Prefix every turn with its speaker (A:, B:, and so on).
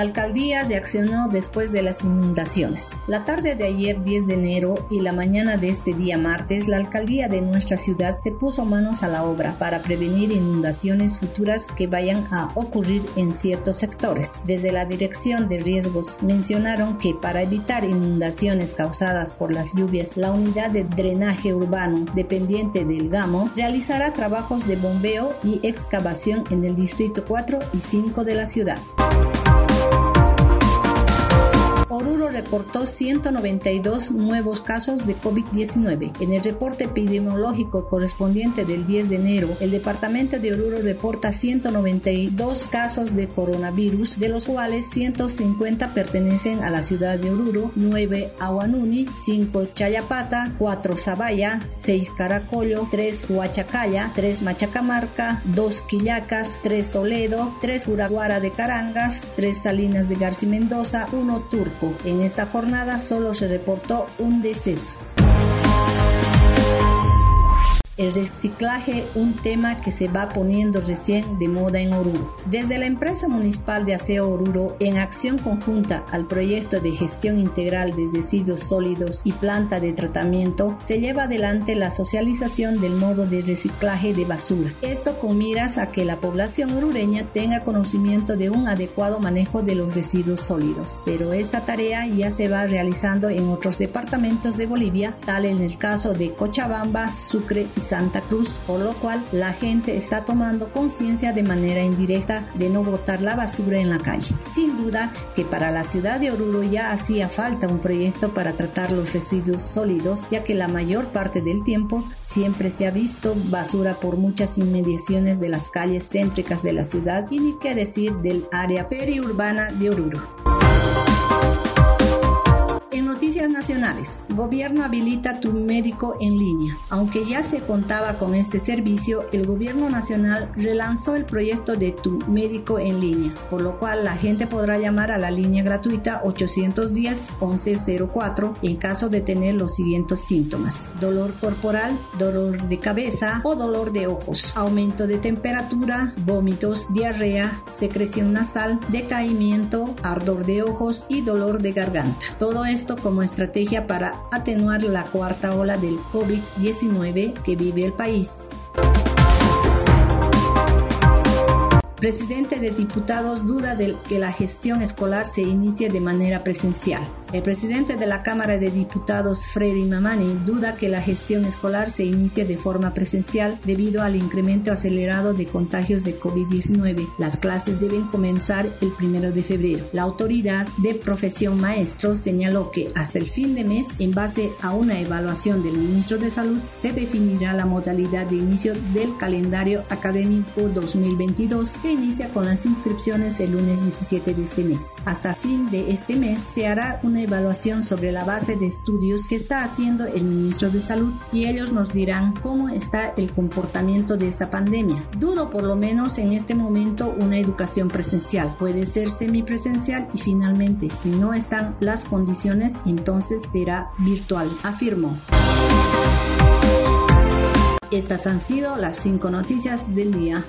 A: alcaldía reaccionó después de las inundaciones. La tarde de ayer 10 de enero y la mañana de este día martes, la alcaldía de nuestra ciudad se puso manos a la obra para prevenir inundaciones futuras que vayan a ocurrir en ciertos sectores. Desde la Dirección de Riesgos mencionaron que para evitar inundaciones causadas por las lluvias, la unidad de drenaje urbano dependiente del GAMO realizará trabajos de bombeo y excavación en el distrito 4 y 5 de la ciudad. Oruro reportó 192 nuevos casos de COVID-19. En el reporte epidemiológico correspondiente del 10 de enero, el departamento de Oruro reporta 192 casos de coronavirus, de los cuales 150 pertenecen a la ciudad de Oruro, 9 a Huanuni, 5 Chayapata, 4 Zabaya, 6 Caracollo, 3 Huachacaya, 3 Machacamarca, 2 Quillacas, 3 Toledo, 3 Uraguara de Carangas, 3 Salinas de García Mendoza, 1 Turco. En esta jornada solo se reportó un deceso. El reciclaje, un tema que se va poniendo recién de moda en Oruro. Desde la empresa municipal de aseo Oruro, en acción conjunta al proyecto de gestión integral de residuos sólidos y planta de tratamiento, se lleva adelante la socialización del modo de reciclaje de basura. Esto con miras a que la población orureña tenga conocimiento de un adecuado manejo de los residuos sólidos. Pero esta tarea ya se va realizando en otros departamentos de Bolivia, tal en el caso de Cochabamba, Sucre y Santa Cruz, por lo cual la gente está tomando conciencia de manera indirecta de no botar la basura en la calle. Sin duda que para la ciudad de Oruro ya hacía falta un proyecto para tratar los residuos sólidos, ya que la mayor parte del tiempo siempre se ha visto basura por muchas inmediaciones de las calles céntricas de la ciudad y ni qué decir del área periurbana de Oruro nacionales. Gobierno habilita tu médico en línea. Aunque ya se contaba con este servicio, el gobierno nacional relanzó el proyecto de tu médico en línea, por lo cual la gente podrá llamar a la línea gratuita 810-1104 en caso de tener los siguientes síntomas. Dolor corporal, dolor de cabeza o dolor de ojos, aumento de temperatura, vómitos, diarrea, secreción nasal, decaimiento, ardor de ojos y dolor de garganta. Todo esto como estrategia para atenuar la cuarta ola del COVID-19 que vive el país. Presidente de Diputados duda de que la gestión escolar se inicie de manera presencial. El presidente de la Cámara de Diputados, Freddy Mamani, duda que la gestión escolar se inicie de forma presencial debido al incremento acelerado de contagios de COVID-19. Las clases deben comenzar el primero de febrero. La autoridad de profesión maestro señaló que hasta el fin de mes, en base a una evaluación del ministro de Salud, se definirá la modalidad de inicio del calendario académico 2022 que inicia con las inscripciones el lunes 17 de este mes. Hasta fin de este mes se hará una evaluación sobre la base de estudios que está haciendo el ministro de Salud y ellos nos dirán cómo está el comportamiento de esta pandemia. Dudo por lo menos en este momento una educación presencial. Puede ser semipresencial y finalmente si no están las condiciones entonces será virtual, afirmó. Estas han sido las cinco noticias del día.